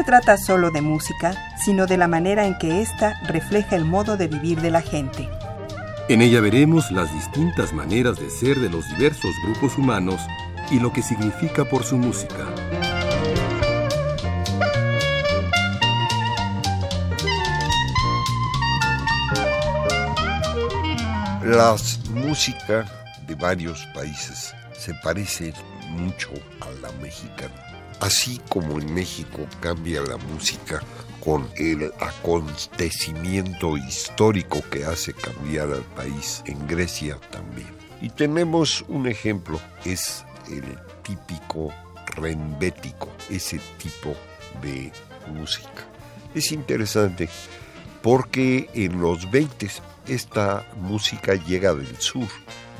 Se trata solo de música, sino de la manera en que ésta refleja el modo de vivir de la gente. En ella veremos las distintas maneras de ser de los diversos grupos humanos y lo que significa por su música. La música de varios países se parece mucho a la mexicana. Así como en México cambia la música con el acontecimiento histórico que hace cambiar al país, en Grecia también. Y tenemos un ejemplo, es el típico rembético, ese tipo de música. Es interesante porque en los 20 esta música llega del sur,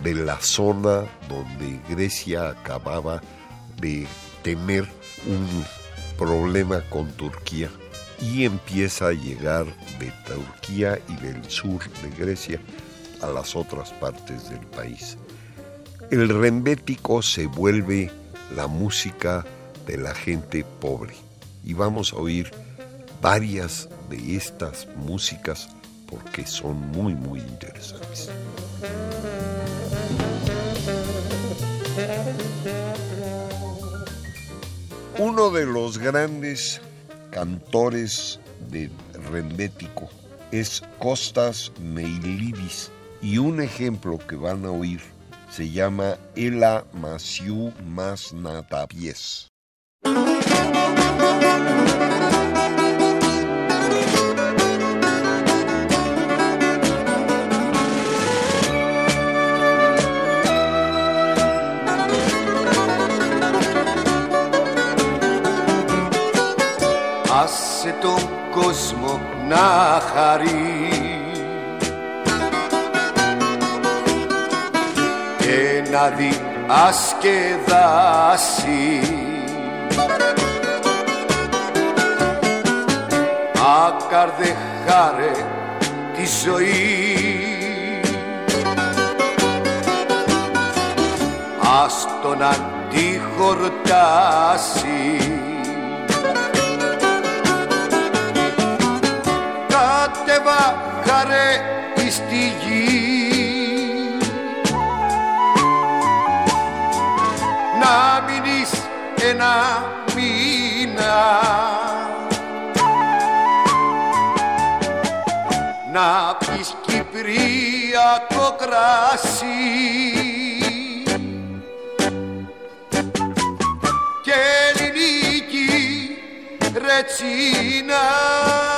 de la zona donde Grecia acababa de tener un problema con Turquía y empieza a llegar de Turquía y del sur de Grecia a las otras partes del país. El rembético se vuelve la música de la gente pobre y vamos a oír varias de estas músicas porque son muy muy interesantes. Uno de los grandes cantores de rembético es Costas Meilidis y un ejemplo que van a oír se llama Ela Masiu Masnatapies. Άσε τον κόσμο να χαρεί. Και να διασκεδάσει. Άκαρδε χάρε τη ζωή. Ας τον αντιχορτάσει Κάτεβα χαρέ στη γη. Να μείνεις ένα μήνα. Να πεις Κυπριακό κράσι και ελληνική ρετσίνα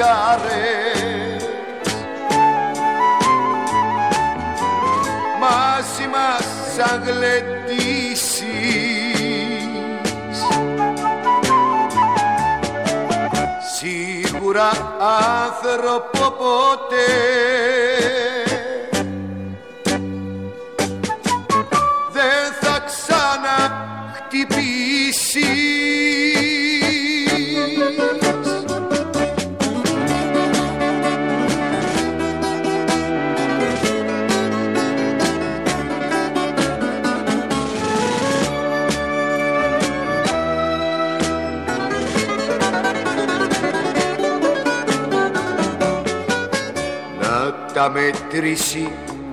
τις χαρές μαζί μας σαν γλεντήσεις σίγουρα άνθρωπο ποτέ τα μετρήσει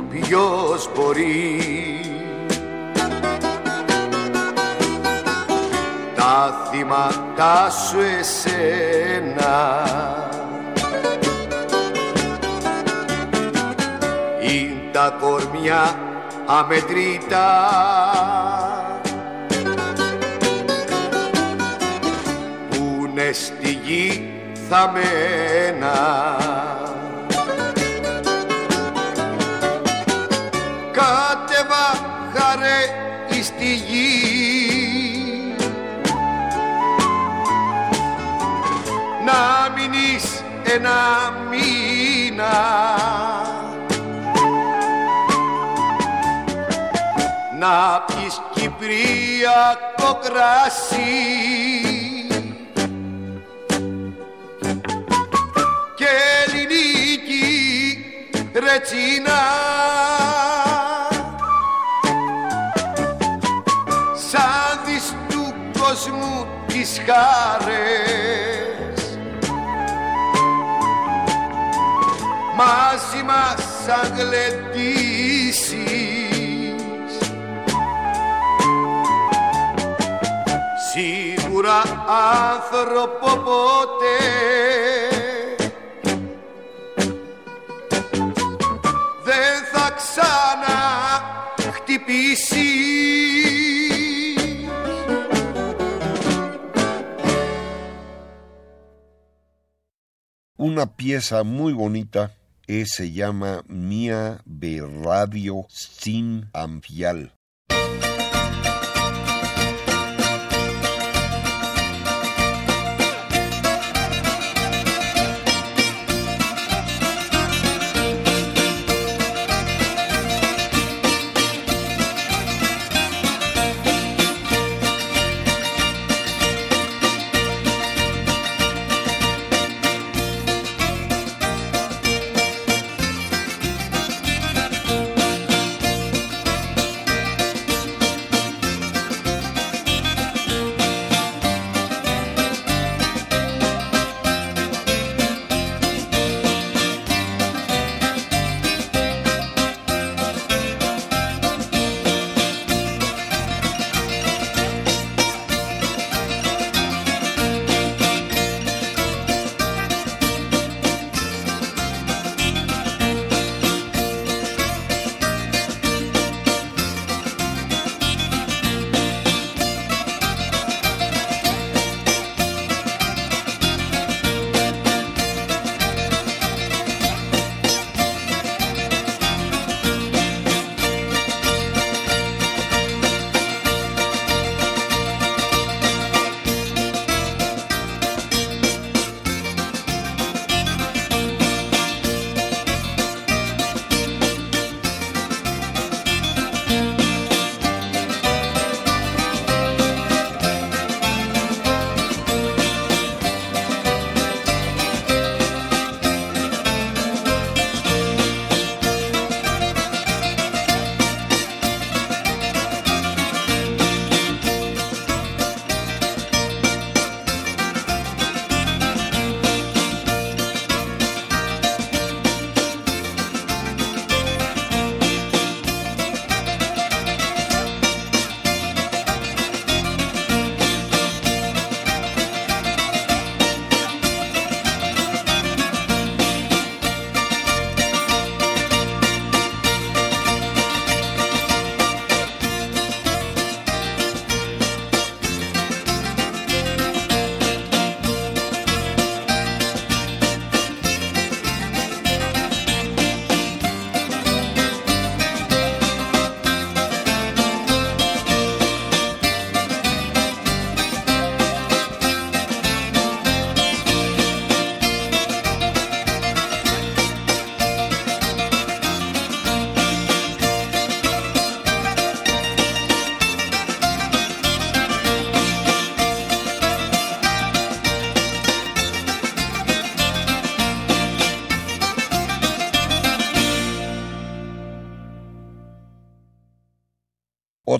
ποιος μπορεί. Τα θύματα σου εσένα. Είναι τα κορμιά αμετρήτα. Που είναι στη γη θαμμένα κάτεβα χαρέ εις τη γη. Να μείνεις ένα μήνα. Να πεις Κυπριακό κρασί και ελληνική ρετσινά φεγγάρες μαζί μας σαν γλεντήσεις σίγουρα άνθρωπο ποτέ. Δεν θα ξανά Una pieza muy bonita eh, se llama Mia de Radio Sin Amfial.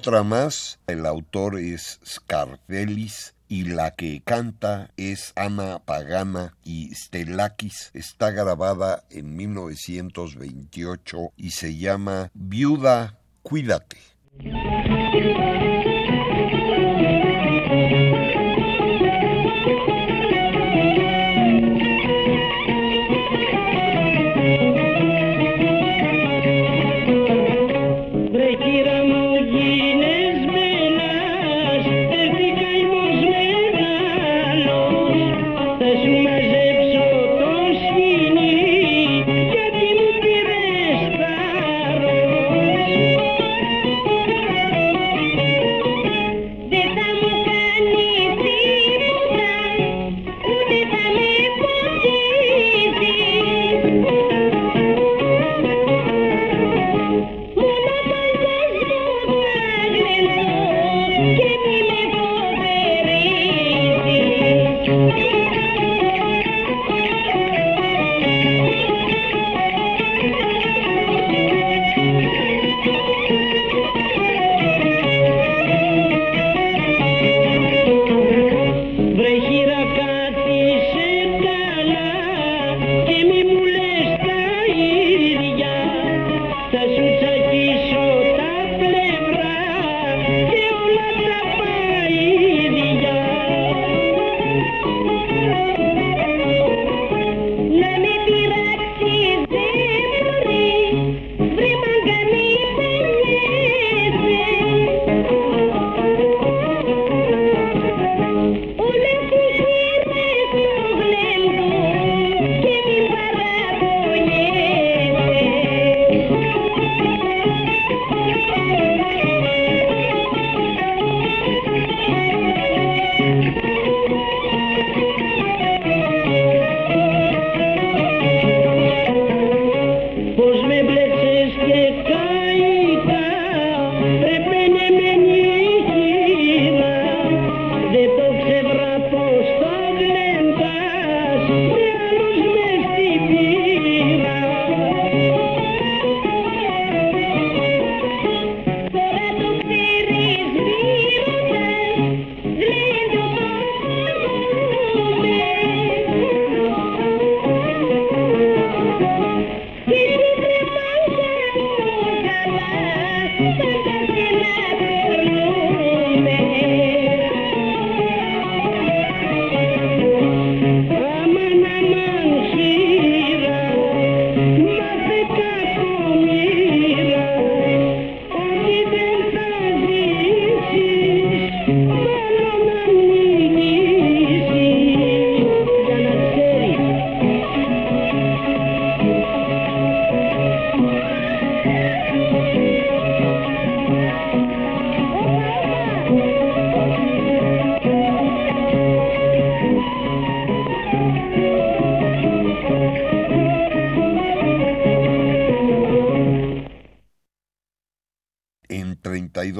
Otra más, el autor es Scarfelis y la que canta es Ana Pagana y Stelakis. Está grabada en 1928 y se llama Viuda, cuídate.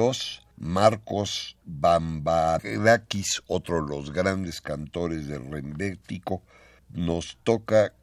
1932, Marcos Bambarakis, otro de los grandes cantores del Rembético, nos toca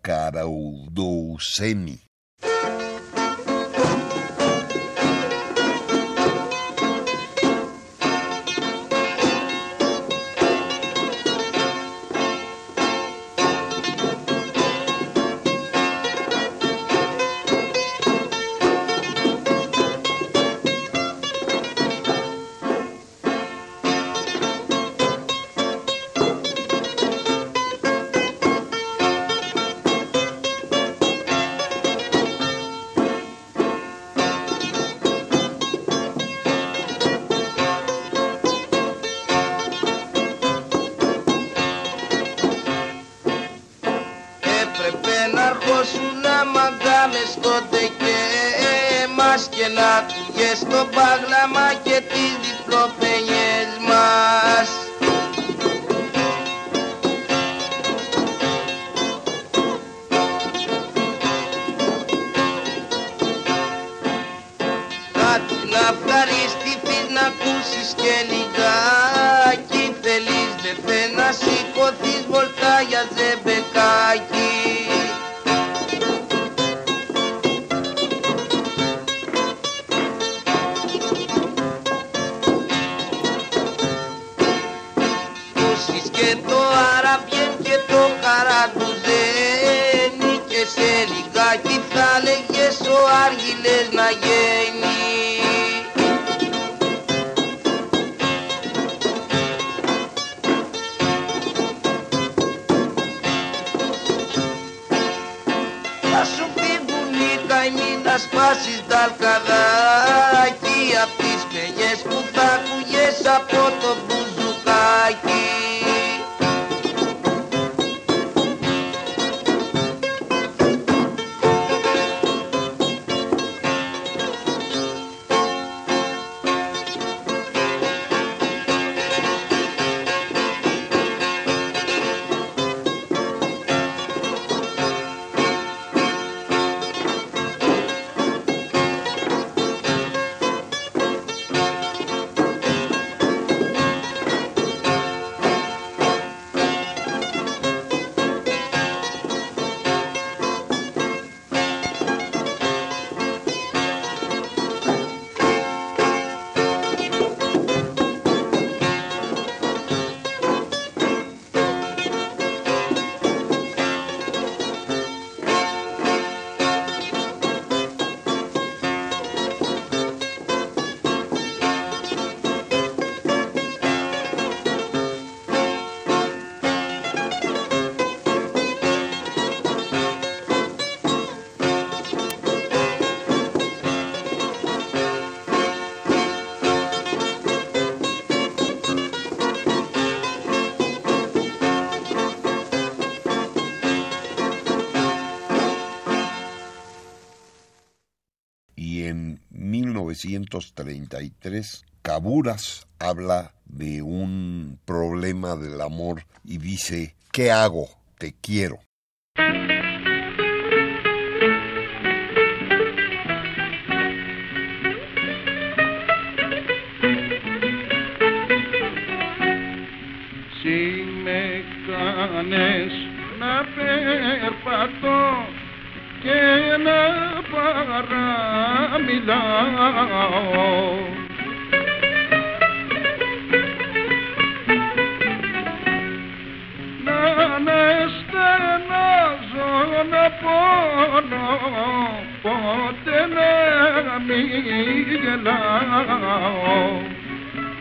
Τούσεις και το αραβιέν και το καρατουζένι και σε λιγάκι θα λέγες ο Άργυλες να γένει. 1933 Caburas habla de un problema del amor y dice, ¿qué hago? Te quiero. ena para mila na neste na zona pono pote na mila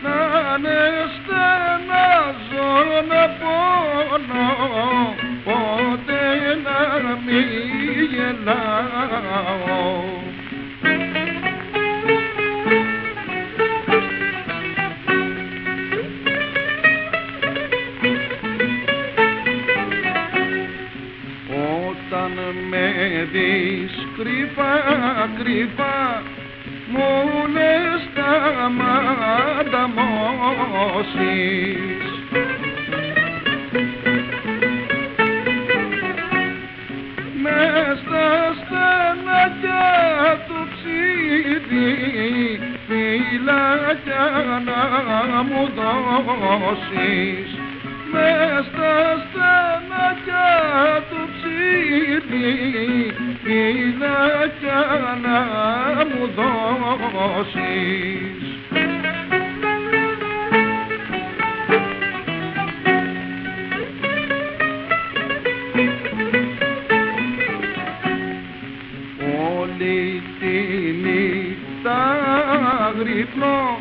na neste na zona pono pote na mila μου λες τα μάνταμώσεις μες του ψήτη φυλακή να μου δώσεις. Μες στα στενάκια του ψήλι πινάκια να μου δώσεις man.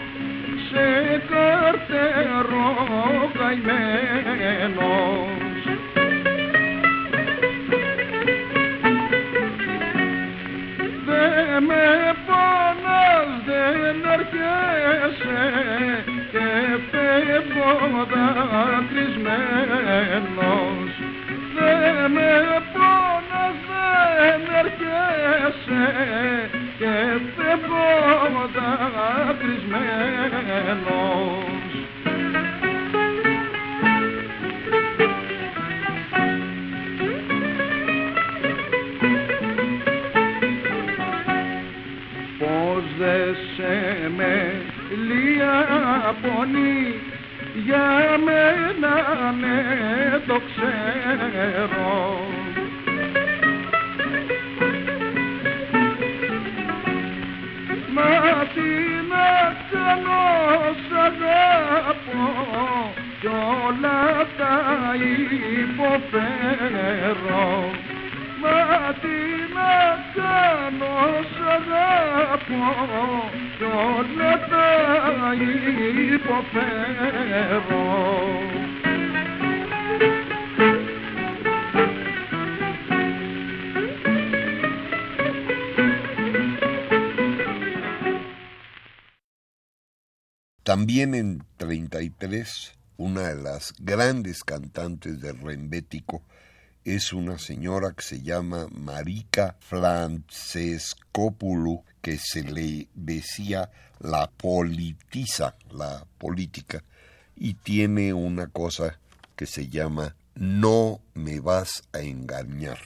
También en 33, una de las grandes cantantes de Rembético es una señora que se llama Marika Francescopoulou, que se le decía la politiza, la política, y tiene una cosa que se llama No me vas a engañar.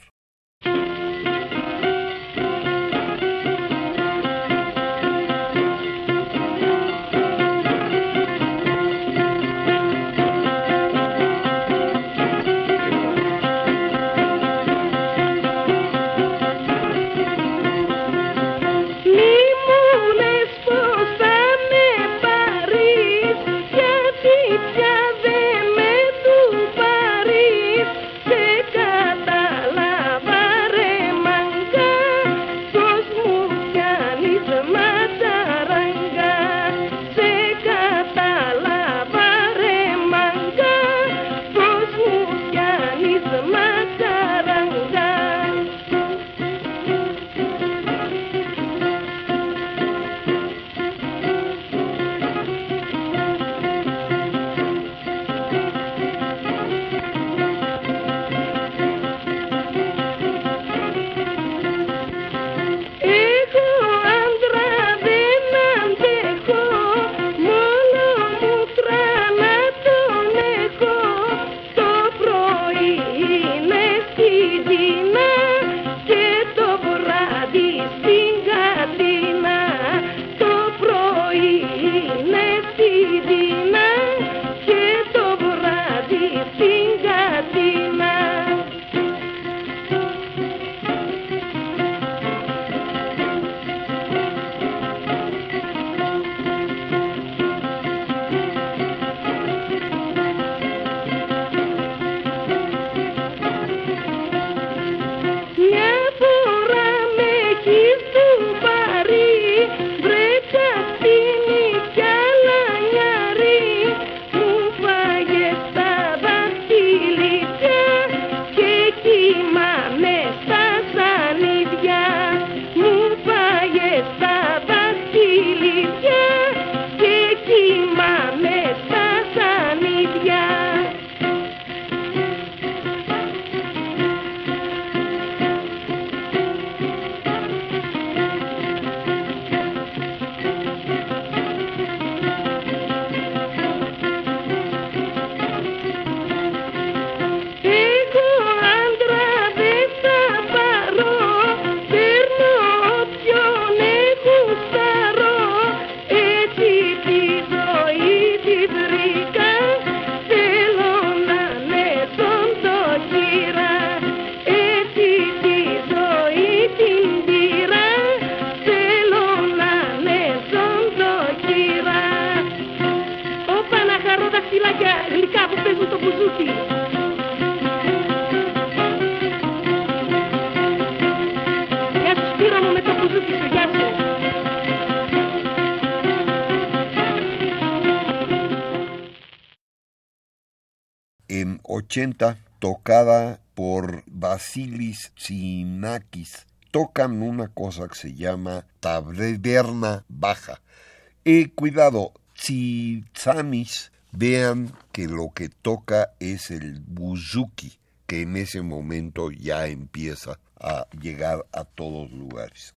en 80 tocada por Basilis Sinakis. Tocan una cosa que se llama taberna baja. Eh, cuidado, tzamis vean que lo que toca es el buzuki, que en ese momento ya empieza a llegar a todos lugares.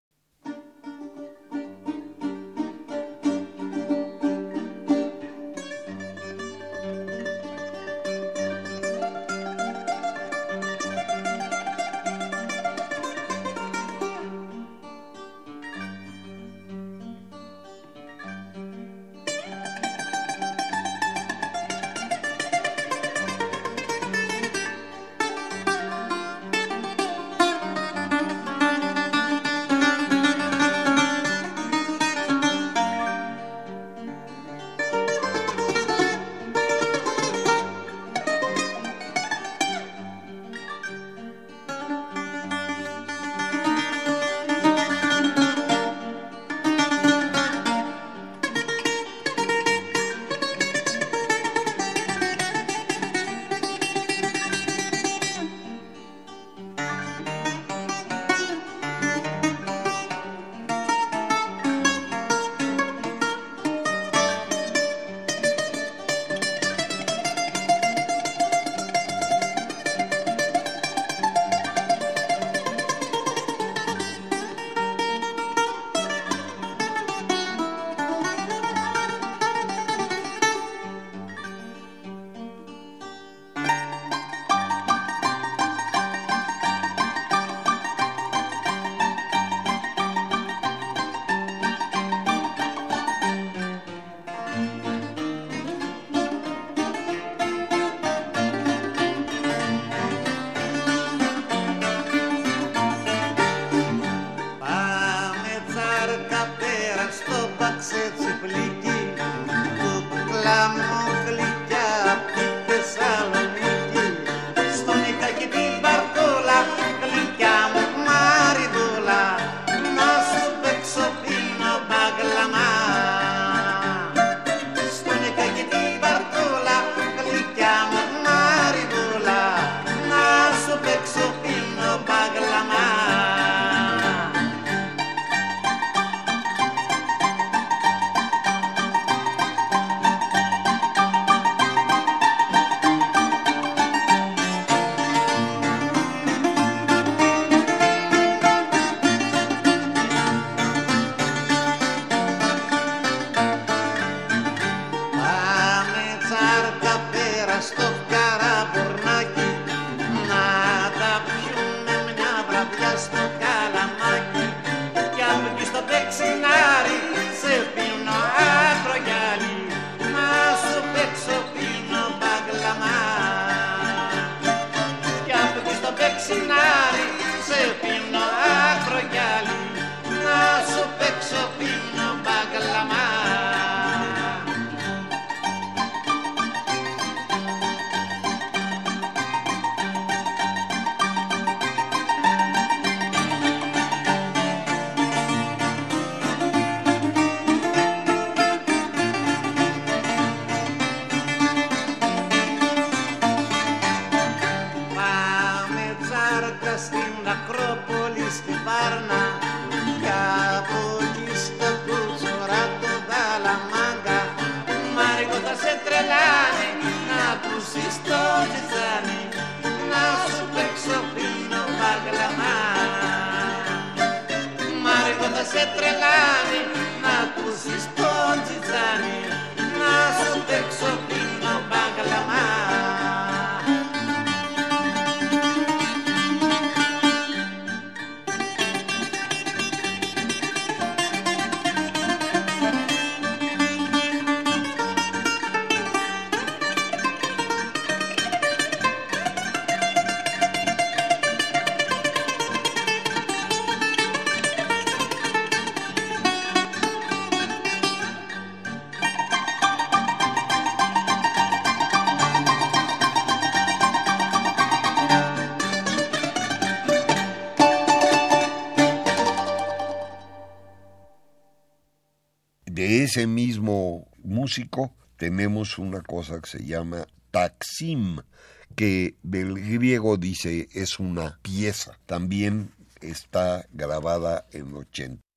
ese mismo músico tenemos una cosa que se llama taxim, que del griego dice es una pieza. También está grabada en 80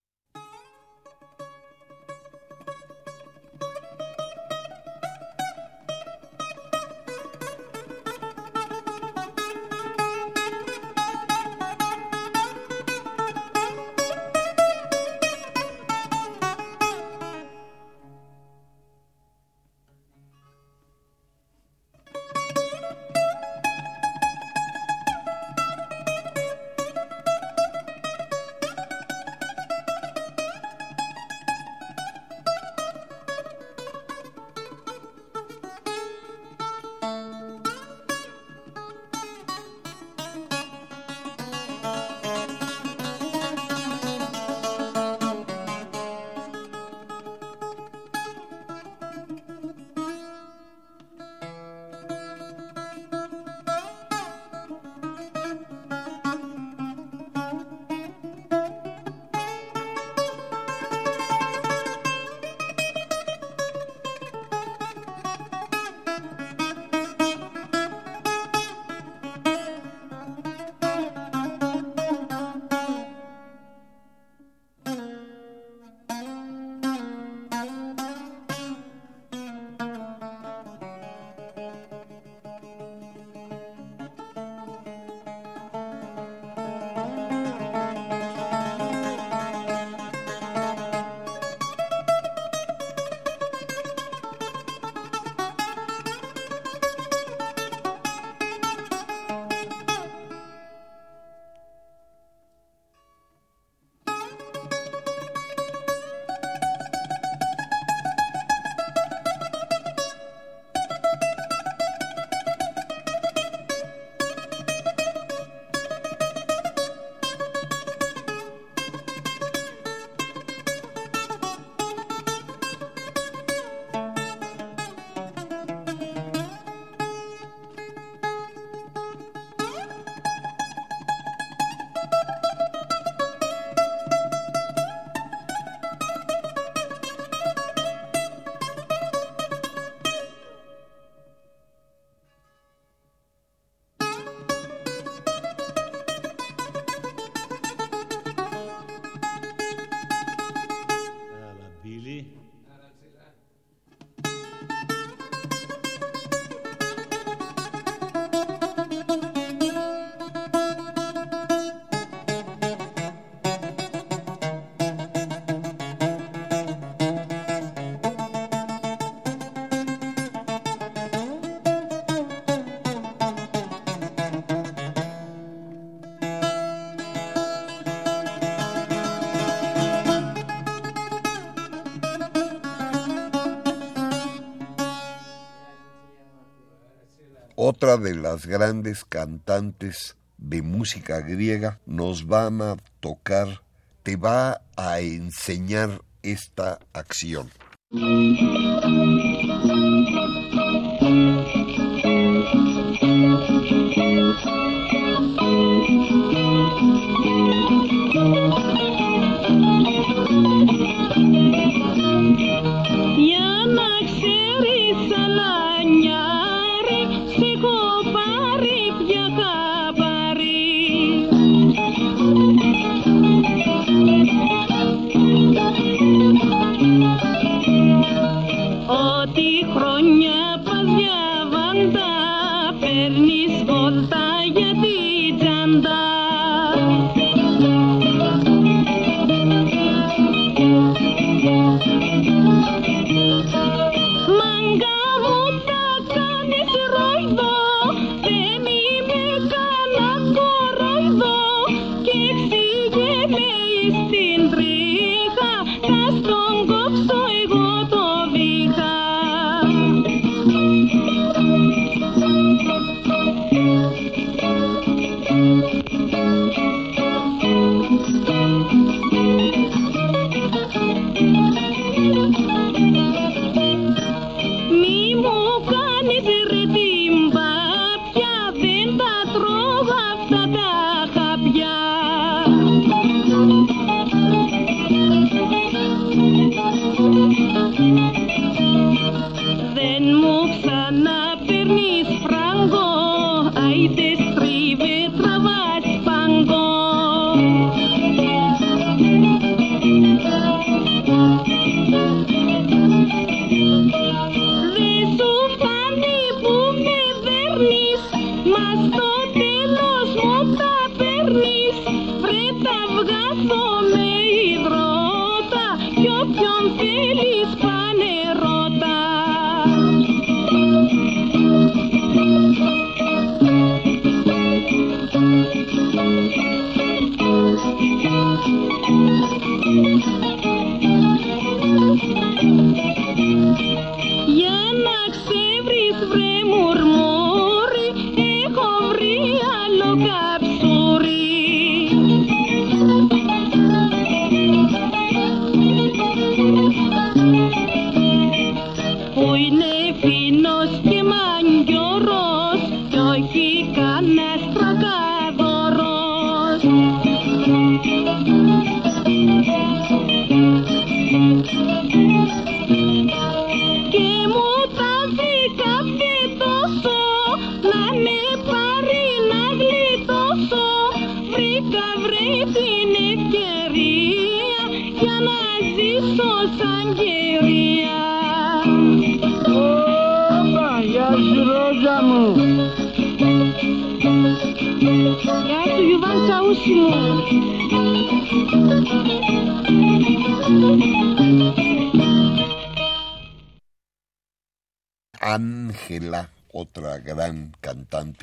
otra de las grandes cantantes de música griega, nos van a tocar, te va a enseñar esta acción.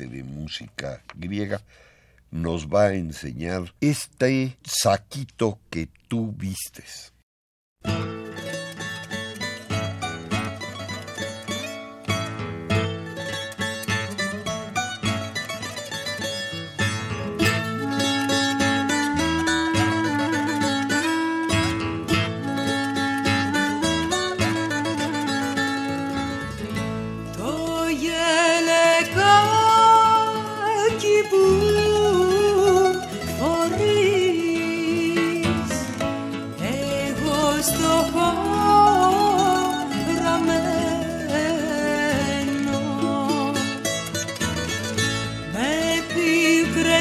de música griega, nos va a enseñar este saquito que tú vistes.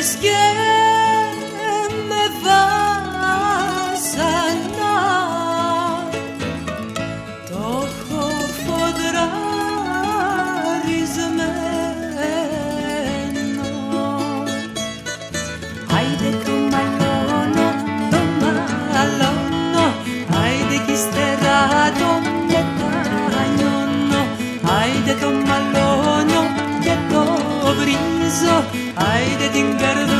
escape. Ay dedin derdim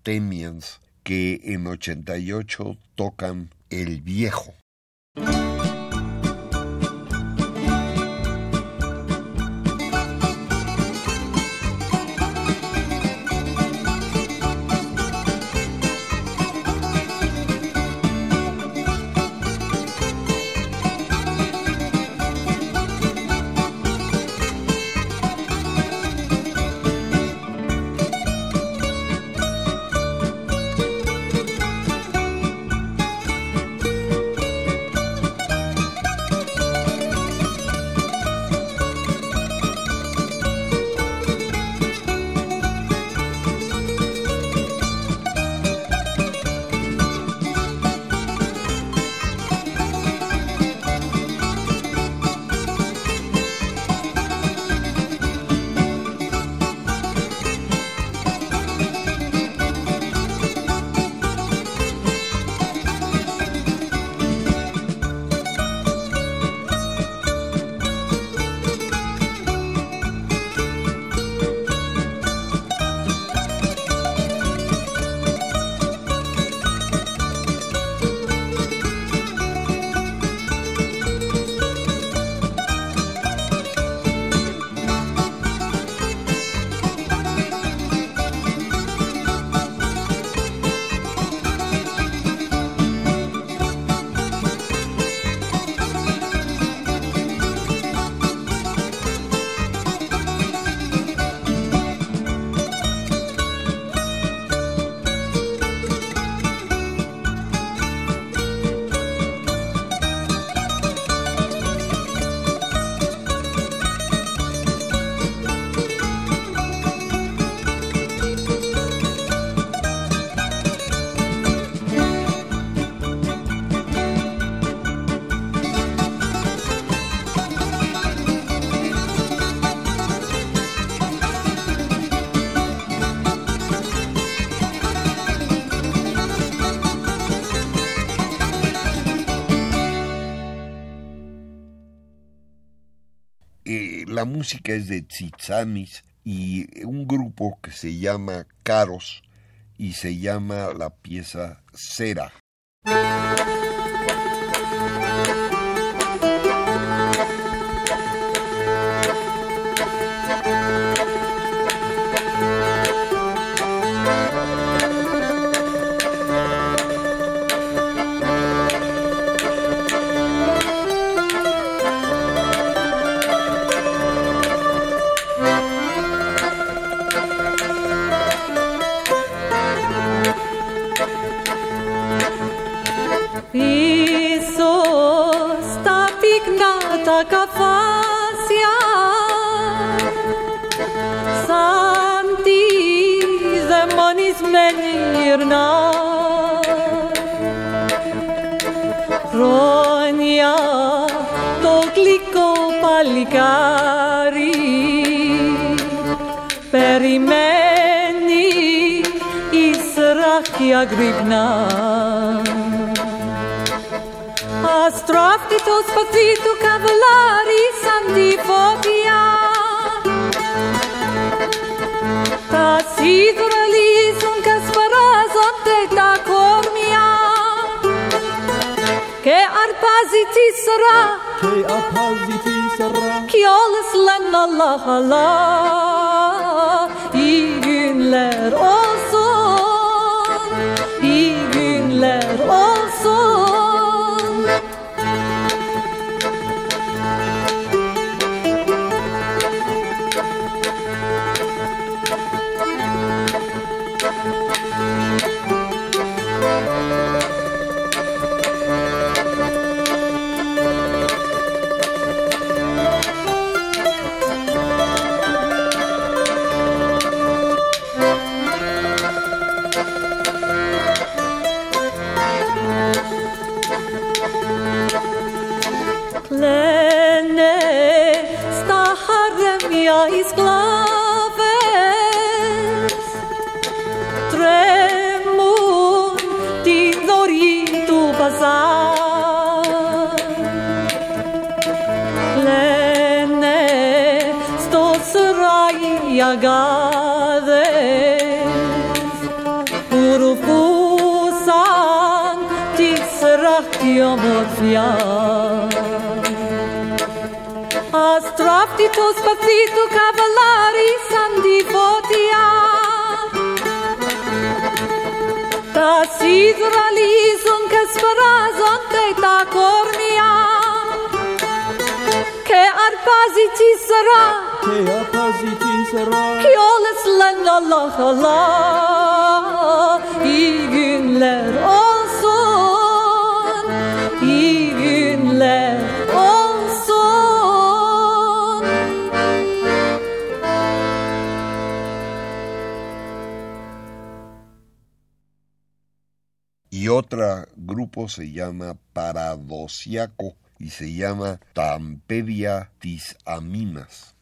los Athenians, que en 88 tocan El Viejo. Música es de Tsitsamis y un grupo que se llama Caros y se llama la pieza Cera. Menirna Χρόνια το γλυκό παλικάρι περιμένει η σράχια γρυπνά. Αστράφτητος πατρί του καβαλάρι σαν τη φωτιά τα κορμιά Και αρπάζει τη σειρά Ki όλες λένε Allah Allah İyi günler olsun Y otro grupo se llama Paradosiaco y se llama Tampedia Tisaminas.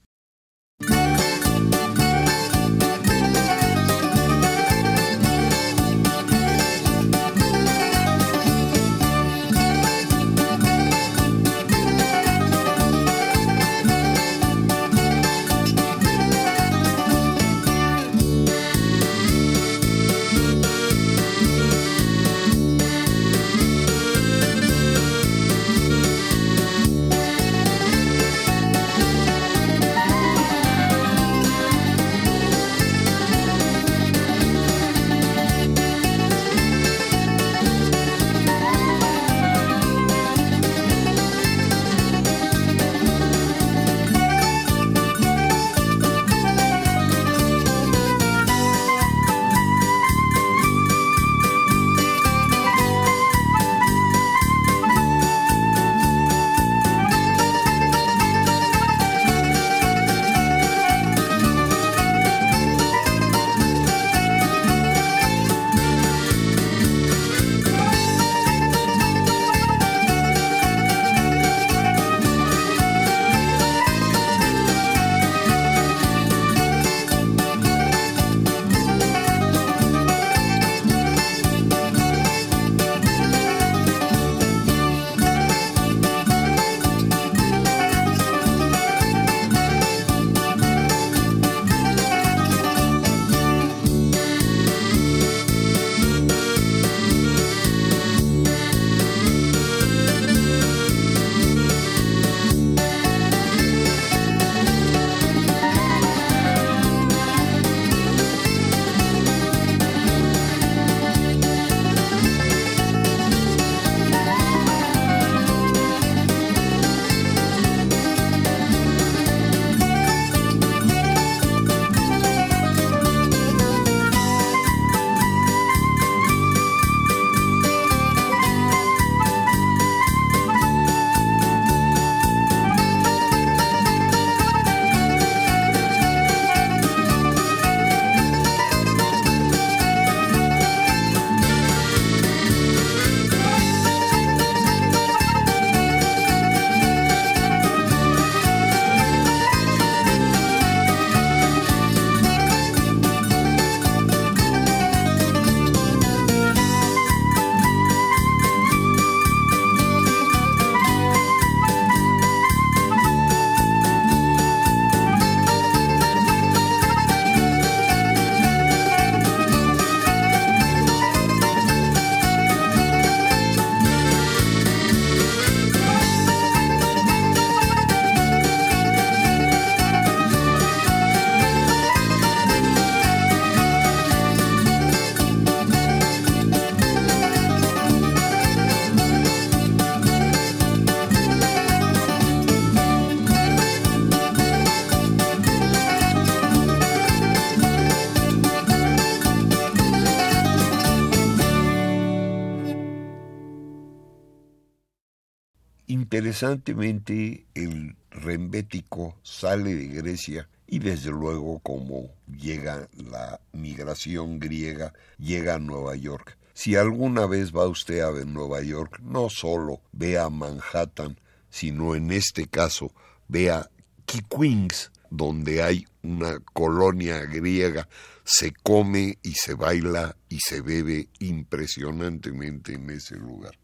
Interesantemente, el rembético sale de Grecia y desde luego como llega la migración griega, llega a Nueva York. Si alguna vez va usted a Nueva York, no solo vea Manhattan, sino en este caso vea Queens, donde hay una colonia griega, se come y se baila y se bebe impresionantemente en ese lugar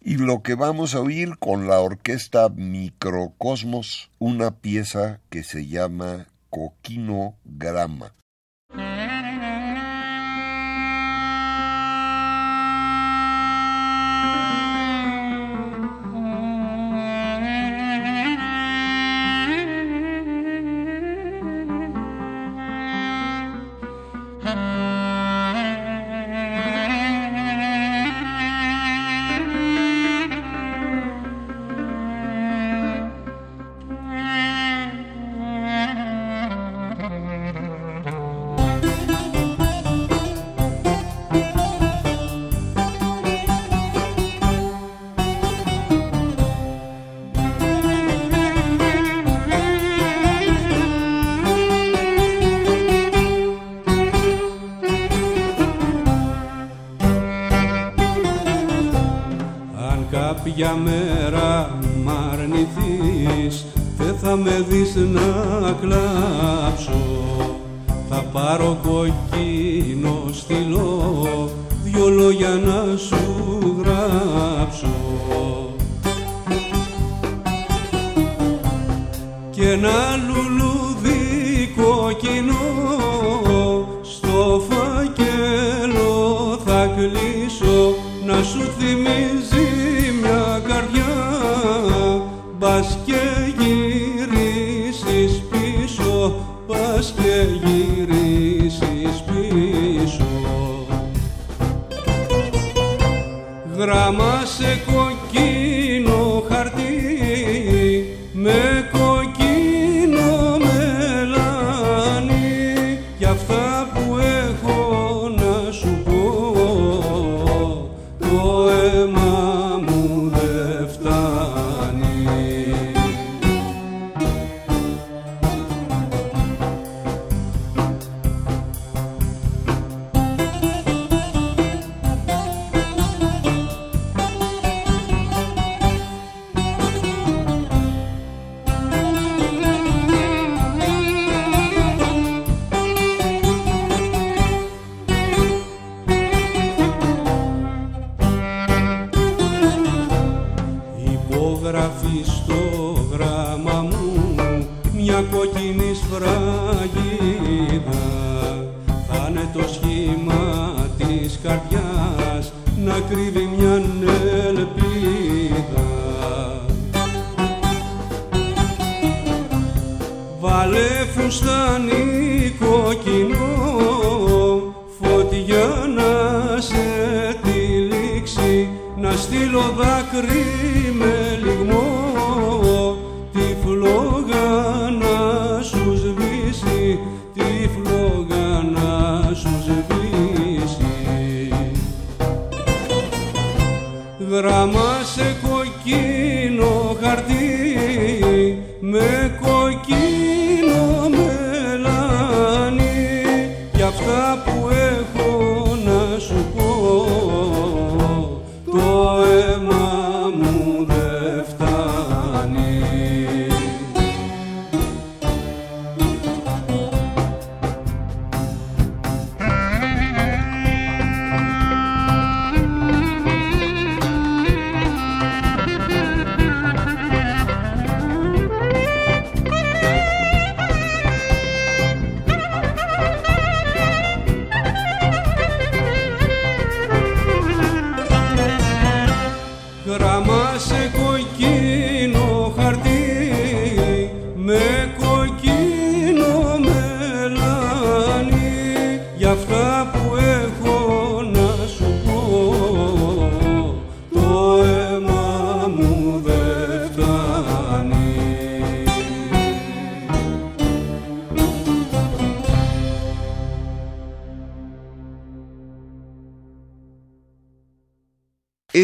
y lo que vamos a oír con la orquesta Microcosmos, una pieza que se llama Coquinograma. γράμμα σε κοκκίνο χαρτί. Με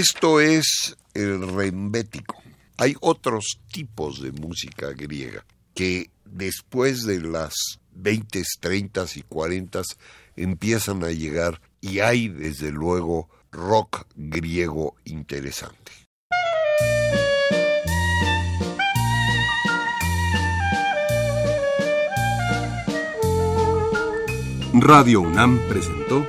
Esto es el rembético. Hay otros tipos de música griega que después de las 20, 30 y 40 empiezan a llegar y hay desde luego rock griego interesante. Radio UNAM presentó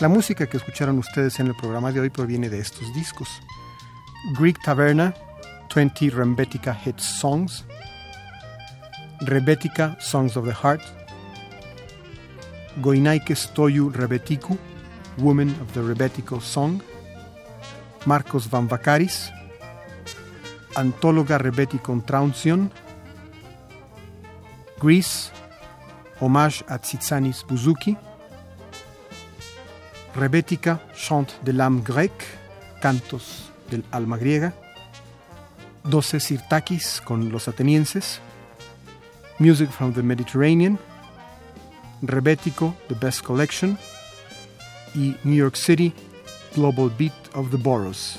La música que escucharon ustedes en el programa de hoy proviene de estos discos. Greek Taverna, 20 Rembetica Hit Songs, Rebetica Songs of the Heart, Goinaike Stoyu Rebetiku, Woman of the Rebetico Song, Marcos Van Vakaris, Antóloga Rebeticon Traunción, Greece, Hommage a Tsitsanis Buzuki, Rebética, Chant de l'âme grecque, Cantos del alma griega, Doce Sirtakis con los atenienses, Music from the Mediterranean, Rebético, The Best Collection, y New York City, Global Beat of the Boroughs.